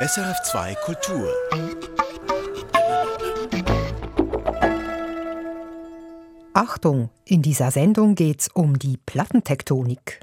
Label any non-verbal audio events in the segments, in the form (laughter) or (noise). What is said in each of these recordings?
SRF2 Kultur. Achtung, in dieser Sendung geht's um die Plattentektonik.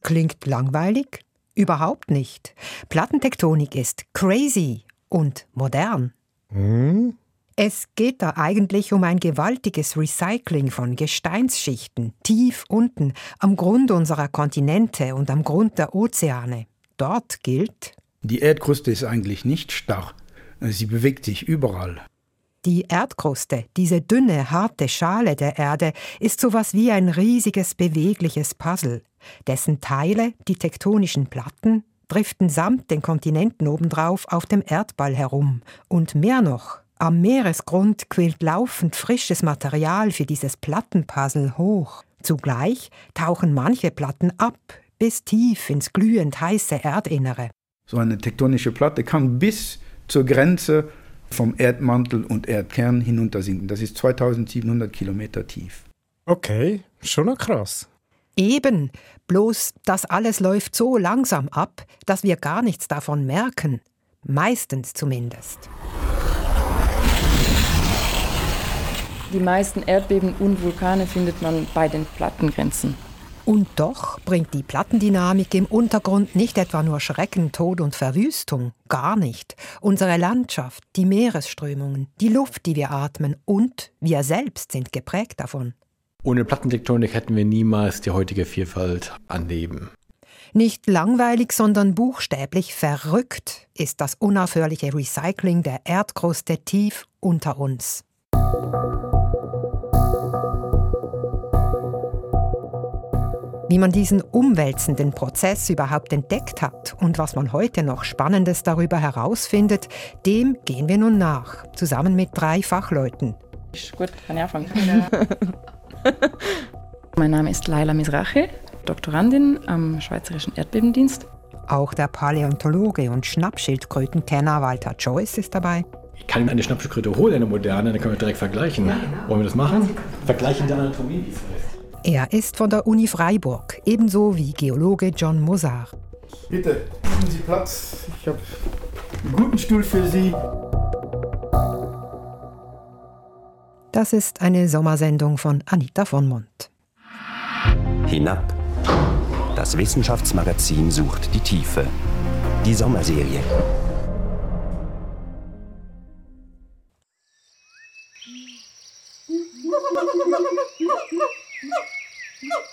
Klingt langweilig? Überhaupt nicht. Plattentektonik ist crazy und modern. Hm? Es geht da eigentlich um ein gewaltiges Recycling von Gesteinsschichten, tief unten, am Grund unserer Kontinente und am Grund der Ozeane. Dort gilt, Die Erdkruste ist eigentlich nicht starr. Sie bewegt sich überall. die Erdkruste, diese dünne, harte Schale der Erde, ist sowas wie ein riesiges, bewegliches Puzzle, dessen Teile, die tektonischen Platten, driften samt den Kontinenten obendrauf auf dem Erdball herum. Und mehr noch, am Meeresgrund quillt laufend frisches Material für dieses Plattenpuzzle hoch. Zugleich tauchen manche Platten ab, bis tief ins glühend heiße Erdinnere. So eine tektonische Platte kann bis zur Grenze vom Erdmantel und Erdkern hinuntersinken. Das ist 2700 Kilometer tief. Okay, schon noch krass. Eben, bloß das alles läuft so langsam ab, dass wir gar nichts davon merken. Meistens zumindest. Die meisten Erdbeben und Vulkane findet man bei den Plattengrenzen. Und doch bringt die Plattendynamik im Untergrund nicht etwa nur Schrecken, Tod und Verwüstung, gar nicht. Unsere Landschaft, die Meeresströmungen, die Luft, die wir atmen und wir selbst sind geprägt davon. Ohne Plattentektonik hätten wir niemals die heutige Vielfalt an Leben. Nicht langweilig, sondern buchstäblich verrückt ist das unaufhörliche Recycling der Erdkruste tief unter uns. Wie man diesen umwälzenden Prozess überhaupt entdeckt hat und was man heute noch Spannendes darüber herausfindet, dem gehen wir nun nach, zusammen mit drei Fachleuten. Gut, kann ich anfangen. (laughs) mein Name ist Laila Misrache, Doktorandin am Schweizerischen Erdbebendienst. Auch der Paläontologe und Schnappschildkrötenkenner Walter Joyce ist dabei. Ich kann eine Schnappschildkröte holen, eine moderne, dann können wir direkt vergleichen. Wollen wir das machen? Vergleichen die Anatomie, wie es heißt. Er ist von der Uni Freiburg, ebenso wie Geologe John Mozart. Bitte, nehmen Sie Platz. Ich habe einen guten Stuhl für Sie. Das ist eine Sommersendung von Anita von Mont. Hinab. Das Wissenschaftsmagazin sucht die Tiefe. Die Sommerserie.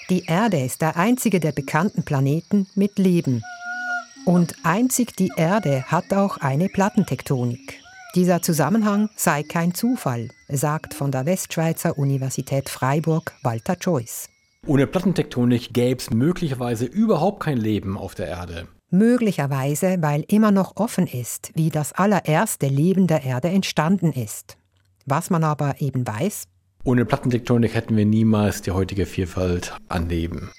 Die Erde ist der einzige der bekannten Planeten mit Leben. Und einzig die Erde hat auch eine Plattentektonik. Dieser Zusammenhang sei kein Zufall, sagt von der Westschweizer Universität Freiburg Walter Joyce. Ohne Plattentektonik gäbe es möglicherweise überhaupt kein Leben auf der Erde. Möglicherweise, weil immer noch offen ist, wie das allererste Leben der Erde entstanden ist. Was man aber eben weiß, Ohne Plattentektonik hätten wir niemals die heutige Vielfalt an Leben.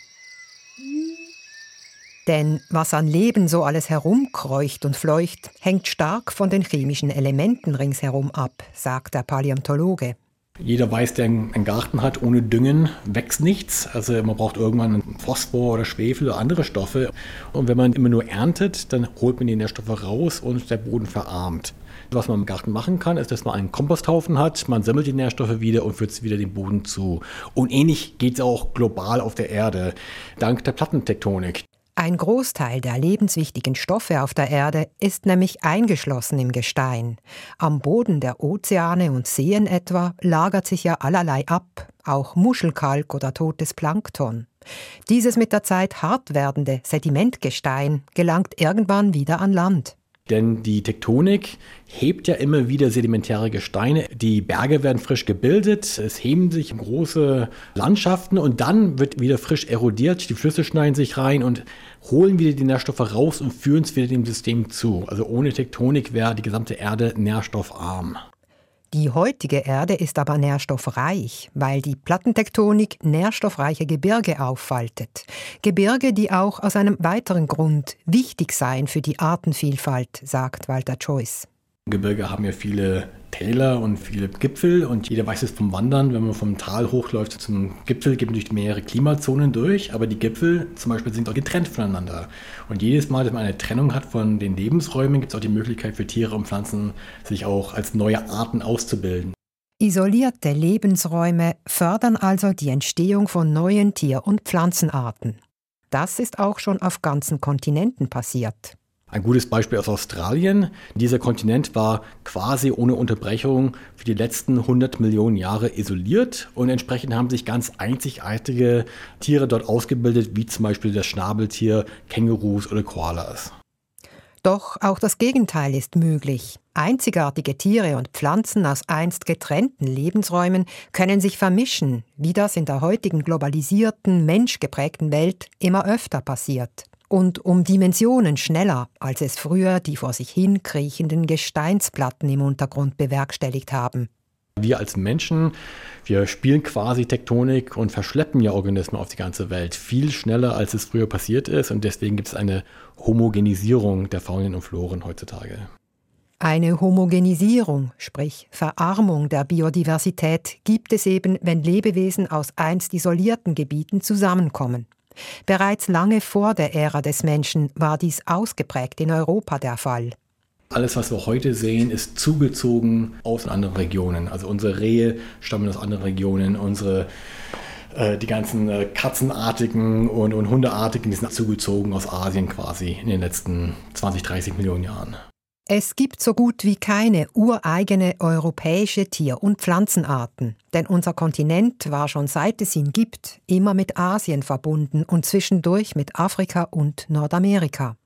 Denn was an Leben so alles herumkreucht und fleucht, hängt stark von den chemischen Elementen ringsherum ab, sagt der Paläontologe. Jeder weiß, der einen Garten hat, ohne Düngen wächst nichts. Also man braucht irgendwann Phosphor oder Schwefel oder andere Stoffe. Und wenn man immer nur erntet, dann holt man die Nährstoffe raus und der Boden verarmt. Was man im Garten machen kann, ist, dass man einen Komposthaufen hat, man sammelt die Nährstoffe wieder und führt wieder den Boden zu. Und ähnlich geht es auch global auf der Erde, dank der Plattentektonik. Ein Großteil der lebenswichtigen Stoffe auf der Erde ist nämlich eingeschlossen im Gestein. Am Boden der Ozeane und Seen etwa lagert sich ja allerlei ab, auch Muschelkalk oder totes Plankton. Dieses mit der Zeit hart werdende Sedimentgestein gelangt irgendwann wieder an Land. Denn die Tektonik hebt ja immer wieder sedimentäre Gesteine. Die Berge werden frisch gebildet, es heben sich große Landschaften und dann wird wieder frisch erodiert. Die Flüsse schneiden sich rein und holen wieder die Nährstoffe raus und führen es wieder dem System zu. Also ohne Tektonik wäre die gesamte Erde nährstoffarm. Die heutige Erde ist aber nährstoffreich, weil die Plattentektonik nährstoffreiche Gebirge auffaltet. Gebirge, die auch aus einem weiteren Grund wichtig seien für die Artenvielfalt, sagt Walter Joyce. Gebirge haben ja viele Täler und viele Gipfel und jeder weiß es vom Wandern, wenn man vom Tal hochläuft zum Gipfel, gibt durch mehrere Klimazonen durch, aber die Gipfel zum Beispiel sind auch getrennt voneinander. Und jedes Mal, dass man eine Trennung hat von den Lebensräumen, gibt es auch die Möglichkeit für Tiere und Pflanzen, sich auch als neue Arten auszubilden. Isolierte Lebensräume fördern also die Entstehung von neuen Tier- und Pflanzenarten. Das ist auch schon auf ganzen Kontinenten passiert. Ein gutes Beispiel aus Australien. Dieser Kontinent war quasi ohne Unterbrechung für die letzten 100 Millionen Jahre isoliert und entsprechend haben sich ganz einzigartige Tiere dort ausgebildet, wie zum Beispiel das Schnabeltier, Kängurus oder Koalas. Doch auch das Gegenteil ist möglich. Einzigartige Tiere und Pflanzen aus einst getrennten Lebensräumen können sich vermischen, wie das in der heutigen globalisierten, menschgeprägten Welt immer öfter passiert und um Dimensionen schneller, als es früher die vor sich hin kriechenden Gesteinsplatten im Untergrund bewerkstelligt haben. Wir als Menschen, wir spielen quasi Tektonik und verschleppen ja Organismen auf die ganze Welt viel schneller, als es früher passiert ist. Und deswegen gibt es eine Homogenisierung der Faunen und Floren heutzutage. Eine Homogenisierung, sprich Verarmung der Biodiversität, gibt es eben, wenn Lebewesen aus einst isolierten Gebieten zusammenkommen. Bereits lange vor der Ära des Menschen war dies ausgeprägt in Europa der Fall. Alles, was wir heute sehen, ist zugezogen aus anderen Regionen. Also unsere Rehe stammen aus anderen Regionen, unsere äh, die ganzen äh, Katzenartigen und, und Hundeartigen, die sind zugezogen aus Asien quasi in den letzten 20, 30 Millionen Jahren. Es gibt so gut wie keine ureigene europäische Tier- und Pflanzenarten, denn unser Kontinent war schon seit es ihn gibt immer mit Asien verbunden und zwischendurch mit Afrika und Nordamerika.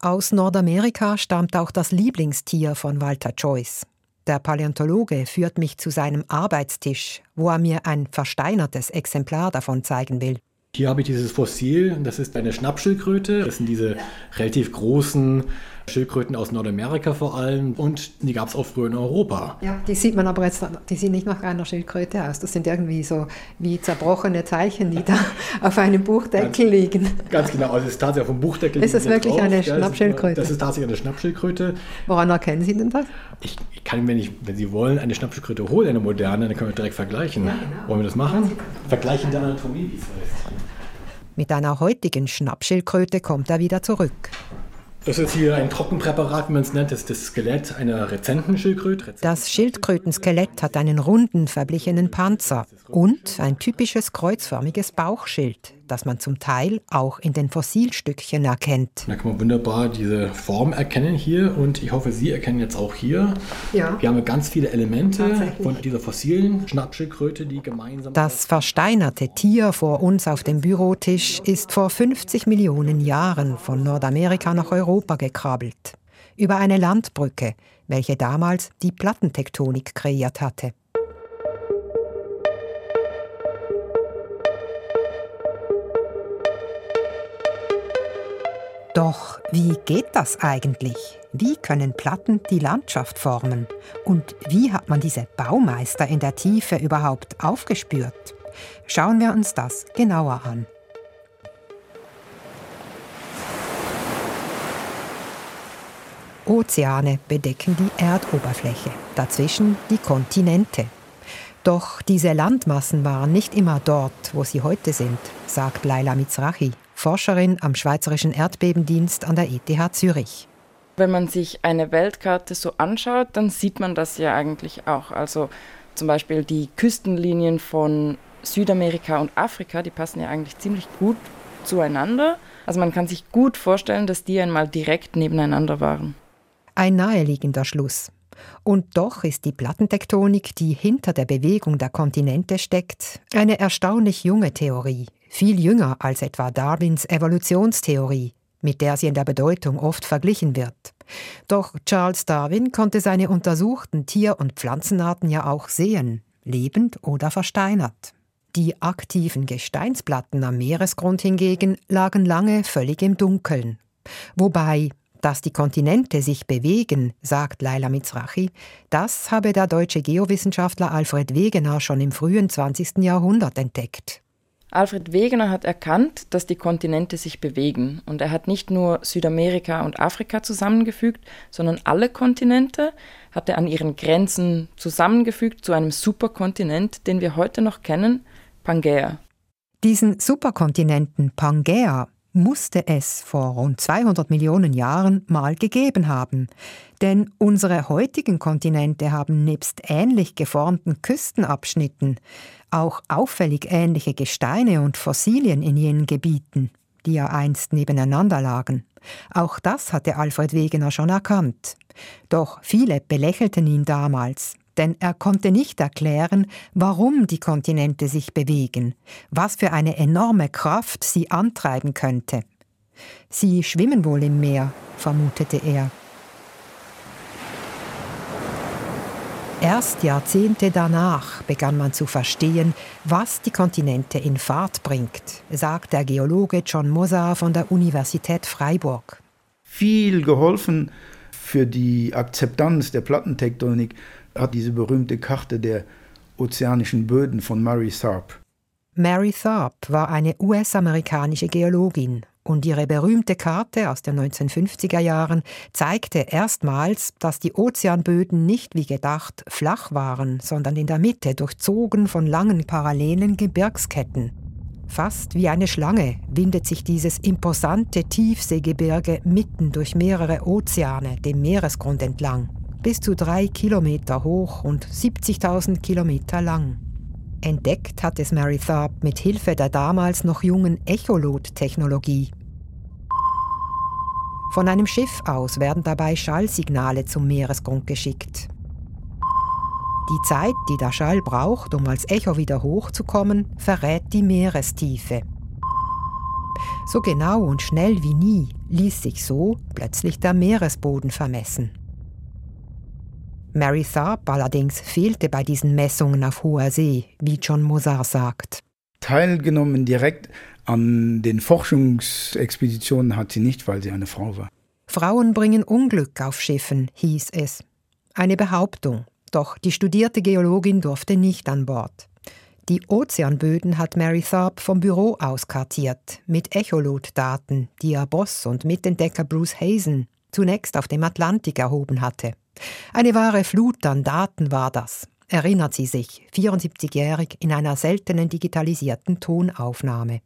Aus Nordamerika stammt auch das Lieblingstier von Walter Joyce. Der Paläontologe führt mich zu seinem Arbeitstisch, wo er mir ein versteinertes Exemplar davon zeigen will. Hier habe ich dieses Fossil, das ist eine Schnappschildkröte. Das sind diese relativ großen Schildkröten aus Nordamerika vor allem und die gab es auch früher in Europa. Ja, die sieht man aber jetzt, die sehen nicht nach einer Schildkröte aus. Das sind irgendwie so wie zerbrochene Zeichen, die da (laughs) auf einem Buchdeckel ganz, liegen. Ganz genau, also es ist tatsächlich auf dem Buchdeckel. Ist das wirklich drauf. eine Schnappschildkröte? Das ist, tatsächlich eine Schnappschildkröte. Woran erkennen Sie denn das? Ich, ich kann, wenn, ich, wenn Sie wollen, eine Schnappschildkröte holen, eine moderne, dann können wir direkt vergleichen. Ja, genau. Wollen wir das machen? Vergleichen der Anatomie, wie es heißt. Mit einer heutigen Schnappschildkröte kommt er wieder zurück. Das ist hier ein Trockenpräparat, wie man es nennt. Das ist das Skelett einer rezenten Schildkröte. Das Schildkrötenskelett hat einen runden, verblichenen Panzer und ein typisches kreuzförmiges Bauchschild das man zum Teil auch in den Fossilstückchen erkennt. Da kann man wunderbar diese Form erkennen hier und ich hoffe, Sie erkennen jetzt auch hier. Ja. Wir haben ganz viele Elemente von dieser fossilen Schnappschildkröte, die gemeinsam. Das versteinerte Tier vor uns auf dem Bürotisch ist vor 50 Millionen Jahren von Nordamerika nach Europa gekrabbelt. Über eine Landbrücke, welche damals die Plattentektonik kreiert hatte. Doch wie geht das eigentlich? Wie können Platten die Landschaft formen? Und wie hat man diese Baumeister in der Tiefe überhaupt aufgespürt? Schauen wir uns das genauer an. Ozeane bedecken die Erdoberfläche, dazwischen die Kontinente. Doch diese Landmassen waren nicht immer dort, wo sie heute sind, sagt Laila Mizrahi Forscherin am Schweizerischen Erdbebendienst an der ETH Zürich. Wenn man sich eine Weltkarte so anschaut, dann sieht man das ja eigentlich auch. Also zum Beispiel die Küstenlinien von Südamerika und Afrika, die passen ja eigentlich ziemlich gut zueinander. Also man kann sich gut vorstellen, dass die einmal direkt nebeneinander waren. Ein naheliegender Schluss. Und doch ist die Plattentektonik, die hinter der Bewegung der Kontinente steckt, eine erstaunlich junge Theorie, viel jünger als etwa Darwins Evolutionstheorie, mit der sie in der Bedeutung oft verglichen wird. Doch Charles Darwin konnte seine untersuchten Tier- und Pflanzenarten ja auch sehen, lebend oder versteinert. Die aktiven Gesteinsplatten am Meeresgrund hingegen lagen lange völlig im Dunkeln. Wobei, dass die Kontinente sich bewegen, sagt Laila Mizrachi, das habe der deutsche Geowissenschaftler Alfred Wegener schon im frühen 20. Jahrhundert entdeckt. Alfred Wegener hat erkannt, dass die Kontinente sich bewegen und er hat nicht nur Südamerika und Afrika zusammengefügt, sondern alle Kontinente hat er an ihren Grenzen zusammengefügt zu einem Superkontinent, den wir heute noch kennen, Pangaea. Diesen Superkontinenten Pangaea musste es vor rund 200 Millionen Jahren mal gegeben haben. Denn unsere heutigen Kontinente haben nebst ähnlich geformten Küstenabschnitten auch auffällig ähnliche Gesteine und Fossilien in jenen Gebieten, die ja einst nebeneinander lagen. Auch das hatte Alfred Wegener schon erkannt. Doch viele belächelten ihn damals, denn er konnte nicht erklären, warum die Kontinente sich bewegen, was für eine enorme Kraft sie antreiben könnte. Sie schwimmen wohl im Meer, vermutete er. Erst Jahrzehnte danach begann man zu verstehen, was die Kontinente in Fahrt bringt, sagt der Geologe John Moser von der Universität Freiburg. Viel geholfen für die Akzeptanz der Plattentektonik hat diese berühmte Karte der ozeanischen Böden von Mary Tharp. Mary Tharp war eine US-amerikanische Geologin und ihre berühmte Karte aus den 1950er Jahren zeigte erstmals, dass die Ozeanböden nicht wie gedacht flach waren, sondern in der Mitte durchzogen von langen parallelen Gebirgsketten. Fast wie eine Schlange windet sich dieses imposante Tiefseegebirge mitten durch mehrere Ozeane dem Meeresgrund entlang, bis zu drei Kilometer hoch und 70.000 Kilometer lang. Entdeckt hat es Mary Tharp mit Hilfe der damals noch jungen Echolot-Technologie. Von einem Schiff aus werden dabei Schallsignale zum Meeresgrund geschickt. Die Zeit, die der Schall braucht, um als Echo wieder hochzukommen, verrät die Meerestiefe. So genau und schnell wie nie ließ sich so plötzlich der Meeresboden vermessen. Mary Tharp allerdings fehlte bei diesen Messungen auf hoher See, wie John Mozart sagt. Teilgenommen direkt an den Forschungsexpeditionen hat sie nicht, weil sie eine Frau war. Frauen bringen Unglück auf Schiffen, hieß es. Eine Behauptung, doch die studierte Geologin durfte nicht an Bord. Die Ozeanböden hat Mary Tharp vom Büro aus kartiert, mit Echolot-Daten, die ihr Boss und Mitentdecker Bruce Hazen zunächst auf dem Atlantik erhoben hatte. Eine wahre Flut an Daten war das, erinnert sie sich, 74-jährig in einer seltenen digitalisierten Tonaufnahme.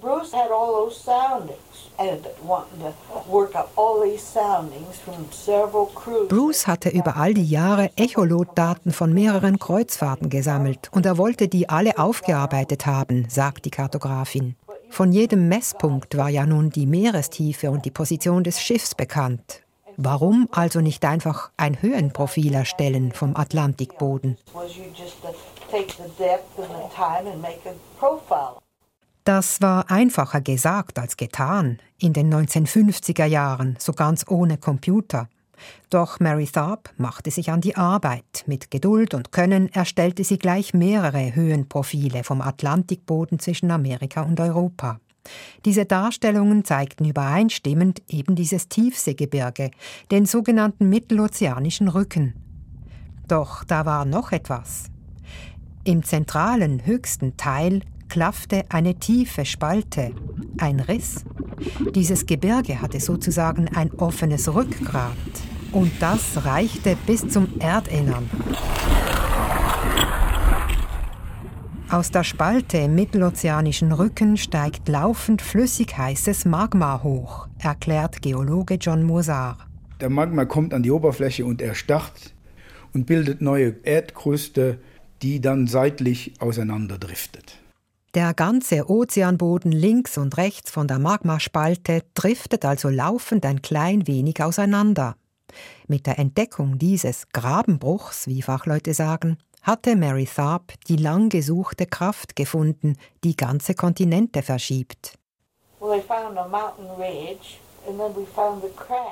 Bruce had all those soundings and wanting to work up all these soundings from several cruises. Bruce hatte über all die Jahre Echolot-Daten von mehreren Kreuzfahrten gesammelt und er wollte die alle aufgearbeitet haben, sagt die Kartografin. Von jedem Messpunkt war ja nun die Meerestiefe und die Position des Schiffs bekannt. Warum also nicht einfach ein Höhenprofil erstellen vom Atlantikboden? Das war einfacher gesagt als getan in den 1950er Jahren, so ganz ohne Computer. Doch Mary Tharp machte sich an die Arbeit. Mit Geduld und Können erstellte sie gleich mehrere Höhenprofile vom Atlantikboden zwischen Amerika und Europa. Diese Darstellungen zeigten übereinstimmend eben dieses Tiefseegebirge, den sogenannten Mittelozeanischen Rücken. Doch da war noch etwas. Im zentralen höchsten Teil klaffte eine tiefe Spalte, ein Riss. Dieses Gebirge hatte sozusagen ein offenes Rückgrat und das reichte bis zum Erdinnern. Aus der Spalte im mittelozeanischen Rücken steigt laufend flüssig heißes Magma hoch, erklärt Geologe John Mozart. Der Magma kommt an die Oberfläche und erstarrt und bildet neue Erdkruste, die dann seitlich auseinanderdriftet. Der ganze Ozeanboden links und rechts von der Magmaspalte driftet also laufend ein klein wenig auseinander. Mit der Entdeckung dieses Grabenbruchs, wie Fachleute sagen, hatte Mary Tharp die lang gesuchte Kraft gefunden, die ganze Kontinente verschiebt.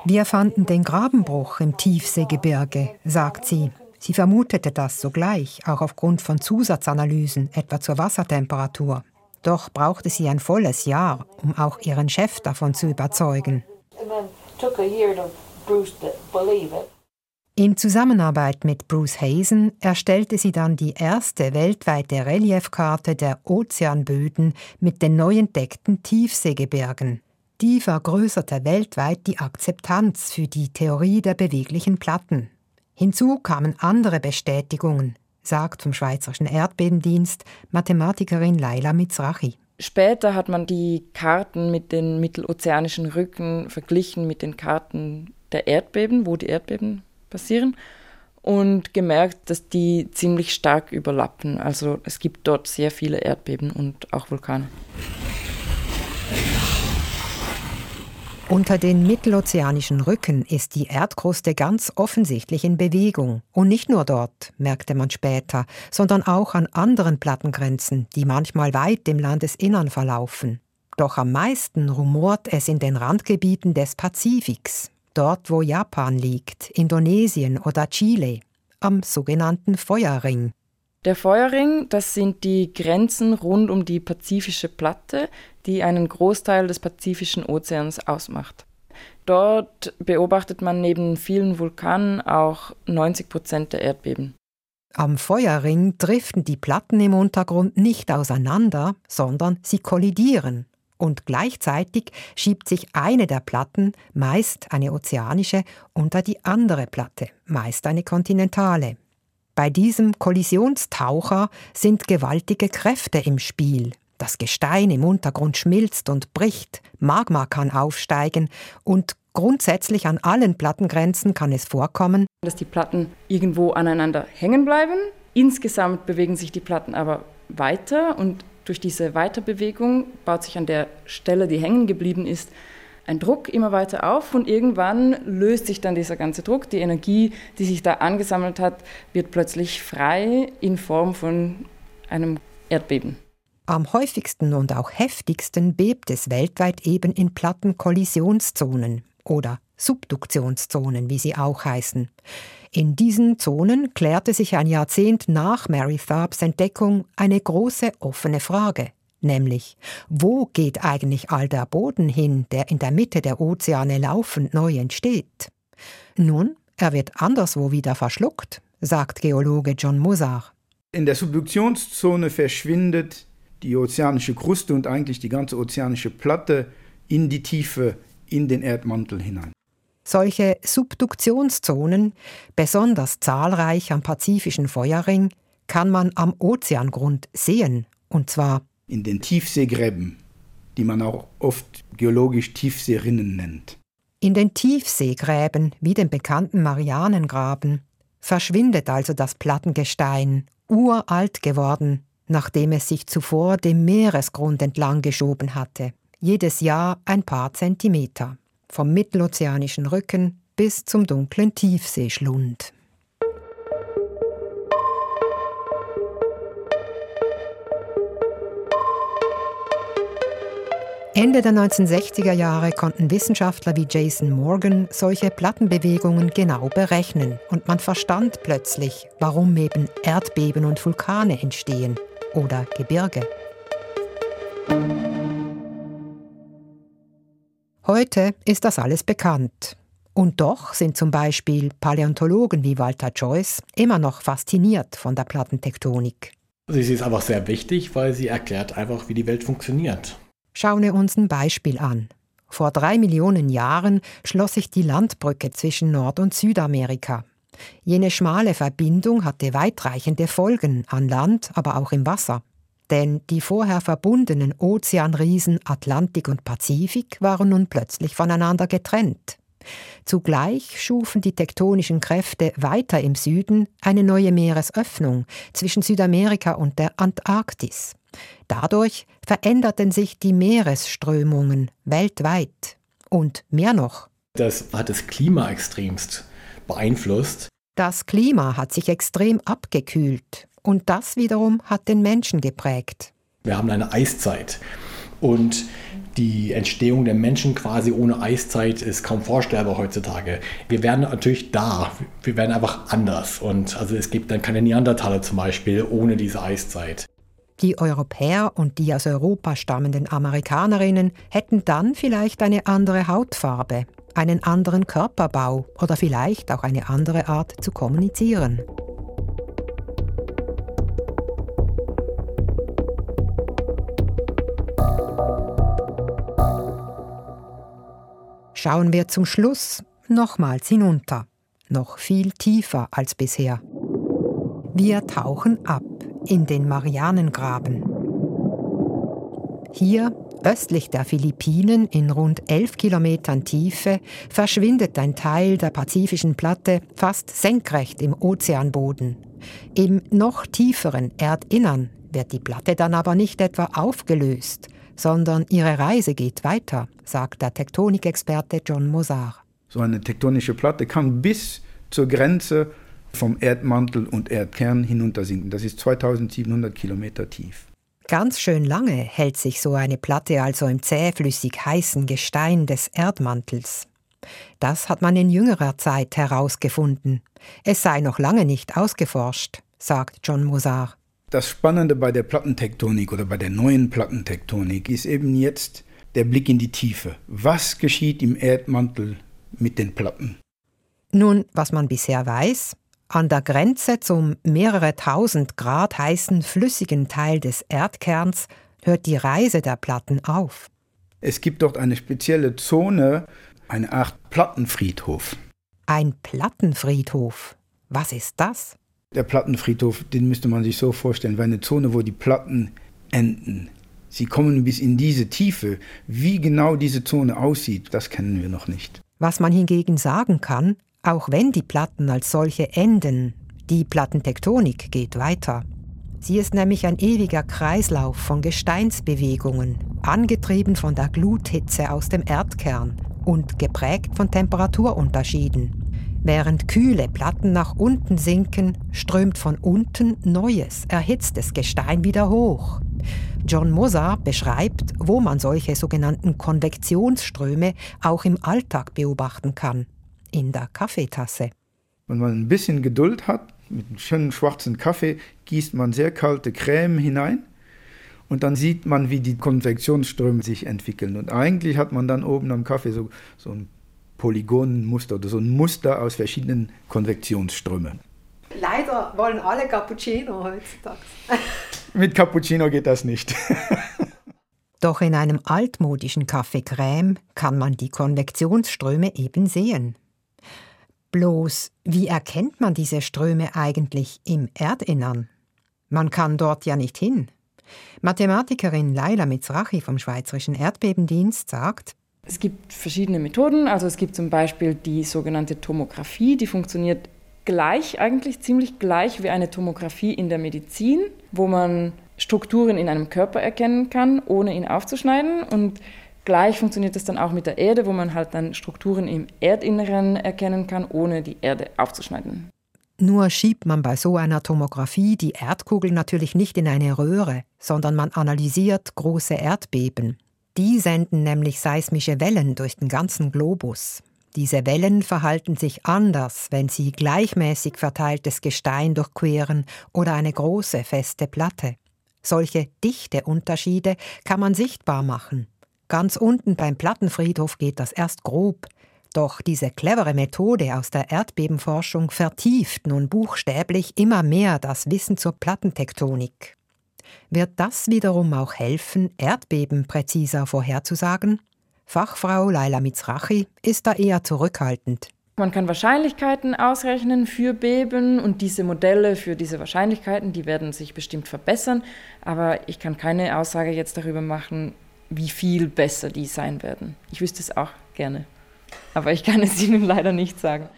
Wir fanden den Grabenbruch im Tiefseegebirge, sagt sie. Sie vermutete das sogleich, auch aufgrund von Zusatzanalysen, etwa zur Wassertemperatur. Doch brauchte sie ein volles Jahr, um auch ihren Chef davon zu überzeugen. In Zusammenarbeit mit Bruce Hazen erstellte sie dann die erste weltweite Reliefkarte der Ozeanböden mit den neu entdeckten Tiefseegebirgen. Die vergrößerte weltweit die Akzeptanz für die Theorie der beweglichen Platten. Hinzu kamen andere Bestätigungen, sagt vom Schweizerischen Erdbebendienst Mathematikerin Laila Mizrachi. Später hat man die Karten mit den mittelozeanischen Rücken verglichen mit den Karten der Erdbeben, wo die Erdbeben passieren und gemerkt, dass die ziemlich stark überlappen. Also es gibt dort sehr viele Erdbeben und auch Vulkane. Unter den mittelozeanischen Rücken ist die Erdkruste ganz offensichtlich in Bewegung. Und nicht nur dort, merkte man später, sondern auch an anderen Plattengrenzen, die manchmal weit im Landesinnern verlaufen. Doch am meisten rumort es in den Randgebieten des Pazifiks, dort wo Japan liegt, Indonesien oder Chile, am sogenannten Feuerring. Der Feuerring, das sind die Grenzen rund um die pazifische Platte, die einen Großteil des Pazifischen Ozeans ausmacht. Dort beobachtet man neben vielen Vulkanen auch 90 Prozent der Erdbeben. Am Feuerring driften die Platten im Untergrund nicht auseinander, sondern sie kollidieren und gleichzeitig schiebt sich eine der Platten, meist eine ozeanische, unter die andere Platte, meist eine kontinentale. Bei diesem Kollisionstaucher sind gewaltige Kräfte im Spiel. Das Gestein im Untergrund schmilzt und bricht, Magma kann aufsteigen und grundsätzlich an allen Plattengrenzen kann es vorkommen, dass die Platten irgendwo aneinander hängen bleiben. Insgesamt bewegen sich die Platten aber weiter und durch diese Weiterbewegung baut sich an der Stelle, die hängen geblieben ist, ein Druck immer weiter auf und irgendwann löst sich dann dieser ganze Druck. Die Energie, die sich da angesammelt hat, wird plötzlich frei in Form von einem Erdbeben. Am häufigsten und auch heftigsten bebt es weltweit eben in Plattenkollisionszonen oder Subduktionszonen, wie sie auch heißen. In diesen Zonen klärte sich ein Jahrzehnt nach Mary Tharps Entdeckung eine große offene Frage, nämlich wo geht eigentlich all der Boden hin, der in der Mitte der Ozeane laufend neu entsteht? Nun, er wird anderswo wieder verschluckt, sagt Geologe John Mozart. In der Subduktionszone verschwindet die ozeanische Kruste und eigentlich die ganze ozeanische Platte in die Tiefe, in den Erdmantel hinein. Solche Subduktionszonen, besonders zahlreich am pazifischen Feuerring, kann man am Ozeangrund sehen, und zwar in den Tiefseegräben, die man auch oft geologisch Tiefseerinnen nennt. In den Tiefseegräben, wie dem bekannten Marianengraben, verschwindet also das Plattengestein, uralt geworden, nachdem es sich zuvor dem Meeresgrund entlang geschoben hatte, jedes Jahr ein paar Zentimeter vom mittelozeanischen Rücken bis zum dunklen Tiefseeschlund. Ende der 1960er Jahre konnten Wissenschaftler wie Jason Morgan solche Plattenbewegungen genau berechnen und man verstand plötzlich, warum eben Erdbeben und Vulkane entstehen oder Gebirge. Heute ist das alles bekannt. Und doch sind zum Beispiel Paläontologen wie Walter Joyce immer noch fasziniert von der Plattentektonik. Sie ist einfach sehr wichtig, weil sie erklärt einfach, wie die Welt funktioniert. Schauen wir uns ein Beispiel an. Vor drei Millionen Jahren schloss sich die Landbrücke zwischen Nord- und Südamerika. Jene schmale Verbindung hatte weitreichende Folgen an Land, aber auch im Wasser denn die vorher verbundenen Ozeanriesen Atlantik und Pazifik waren nun plötzlich voneinander getrennt. Zugleich schufen die tektonischen Kräfte weiter im Süden eine neue Meeresöffnung zwischen Südamerika und der Antarktis. Dadurch veränderten sich die Meeresströmungen weltweit. Und mehr noch. Das hat das Klima extremst beeinflusst. Das Klima hat sich extrem abgekühlt. Und das wiederum hat den Menschen geprägt. Wir haben eine Eiszeit. Und die Entstehung der Menschen quasi ohne Eiszeit ist kaum vorstellbar heutzutage. Wir werden natürlich da, wir werden einfach anders. Und also es gibt dann keine Neandertaler zum Beispiel ohne diese Eiszeit. Die Europäer und die aus Europa stammenden Amerikanerinnen hätten dann vielleicht eine andere Hautfarbe, einen anderen Körperbau oder vielleicht auch eine andere Art zu kommunizieren. Schauen wir zum Schluss nochmals hinunter, noch viel tiefer als bisher. Wir tauchen ab in den Marianengraben. Hier, östlich der Philippinen in rund 11 Kilometern Tiefe, verschwindet ein Teil der pazifischen Platte fast senkrecht im Ozeanboden. Im noch tieferen Erdinnern wird die Platte dann aber nicht etwa aufgelöst, sondern ihre Reise geht weiter, sagt der Tektonikexperte John Mozart. So eine tektonische Platte kann bis zur Grenze vom Erdmantel und Erdkern hinuntersinken. Das ist 2700 Kilometer tief. Ganz schön lange hält sich so eine Platte also im zähflüssig heißen Gestein des Erdmantels. Das hat man in jüngerer Zeit herausgefunden. Es sei noch lange nicht ausgeforscht, sagt John Mozart. Das Spannende bei der Plattentektonik oder bei der neuen Plattentektonik ist eben jetzt der Blick in die Tiefe. Was geschieht im Erdmantel mit den Platten? Nun, was man bisher weiß, an der Grenze zum mehrere tausend Grad heißen flüssigen Teil des Erdkerns hört die Reise der Platten auf. Es gibt dort eine spezielle Zone, eine Art Plattenfriedhof. Ein Plattenfriedhof. Was ist das? Der Plattenfriedhof, den müsste man sich so vorstellen, war eine Zone, wo die Platten enden. Sie kommen bis in diese Tiefe. Wie genau diese Zone aussieht, das kennen wir noch nicht. Was man hingegen sagen kann, auch wenn die Platten als solche enden, die Plattentektonik geht weiter. Sie ist nämlich ein ewiger Kreislauf von Gesteinsbewegungen, angetrieben von der Gluthitze aus dem Erdkern und geprägt von Temperaturunterschieden. Während kühle Platten nach unten sinken, strömt von unten neues, erhitztes Gestein wieder hoch. John Mozart beschreibt, wo man solche sogenannten Konvektionsströme auch im Alltag beobachten kann. In der Kaffeetasse. Wenn man ein bisschen Geduld hat, mit einem schönen schwarzen Kaffee, gießt man sehr kalte Creme hinein und dann sieht man, wie die Konvektionsströme sich entwickeln. Und eigentlich hat man dann oben am Kaffee so, so ein Polygonenmuster oder so ein Muster aus verschiedenen Konvektionsströmen. Leider wollen alle Cappuccino heutzutage. (laughs) Mit Cappuccino geht das nicht. (laughs) Doch in einem altmodischen Kaffee Crème kann man die Konvektionsströme eben sehen. Bloß, wie erkennt man diese Ströme eigentlich im Erdinnern? Man kann dort ja nicht hin. Mathematikerin Laila Mizrachi vom Schweizerischen Erdbebendienst sagt, es gibt verschiedene Methoden. Also es gibt zum Beispiel die sogenannte Tomographie, die funktioniert gleich, eigentlich ziemlich gleich wie eine Tomographie in der Medizin, wo man Strukturen in einem Körper erkennen kann, ohne ihn aufzuschneiden. Und gleich funktioniert es dann auch mit der Erde, wo man halt dann Strukturen im Erdinneren erkennen kann, ohne die Erde aufzuschneiden. Nur schiebt man bei so einer Tomographie die Erdkugel natürlich nicht in eine Röhre, sondern man analysiert große Erdbeben. Die senden nämlich seismische Wellen durch den ganzen Globus. Diese Wellen verhalten sich anders, wenn sie gleichmäßig verteiltes Gestein durchqueren oder eine große feste Platte. Solche dichte Unterschiede kann man sichtbar machen. Ganz unten beim Plattenfriedhof geht das erst grob. Doch diese clevere Methode aus der Erdbebenforschung vertieft nun buchstäblich immer mehr das Wissen zur Plattentektonik. Wird das wiederum auch helfen, Erdbeben präziser vorherzusagen? Fachfrau Laila Mizrachi ist da eher zurückhaltend. Man kann Wahrscheinlichkeiten ausrechnen für Beben und diese Modelle für diese Wahrscheinlichkeiten, die werden sich bestimmt verbessern, aber ich kann keine Aussage jetzt darüber machen, wie viel besser die sein werden. Ich wüsste es auch gerne, aber ich kann es (laughs) Ihnen leider nicht sagen.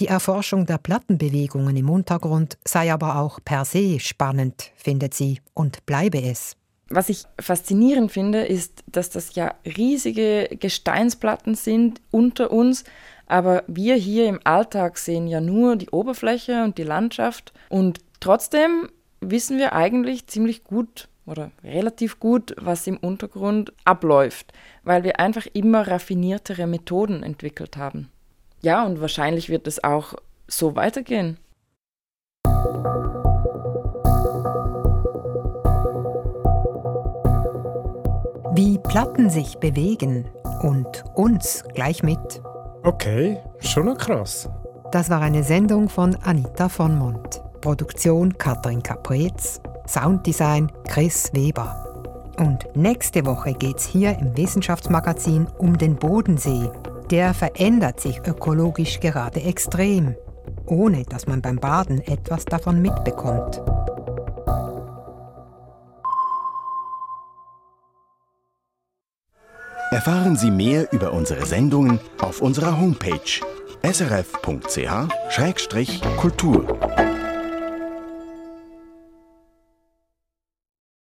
Die Erforschung der Plattenbewegungen im Untergrund sei aber auch per se spannend, findet sie, und bleibe es. Was ich faszinierend finde, ist, dass das ja riesige Gesteinsplatten sind unter uns, aber wir hier im Alltag sehen ja nur die Oberfläche und die Landschaft und trotzdem wissen wir eigentlich ziemlich gut oder relativ gut, was im Untergrund abläuft, weil wir einfach immer raffiniertere Methoden entwickelt haben. Ja, und wahrscheinlich wird es auch so weitergehen. Wie Platten sich bewegen und uns gleich mit. Okay, schon noch krass. Das war eine Sendung von Anita von Mont. Produktion Katrin Caprez, Sounddesign Chris Weber. Und nächste Woche geht's hier im Wissenschaftsmagazin um den Bodensee. Der verändert sich ökologisch gerade extrem, ohne dass man beim Baden etwas davon mitbekommt. Erfahren Sie mehr über unsere Sendungen auf unserer Homepage srf.ch-kultur.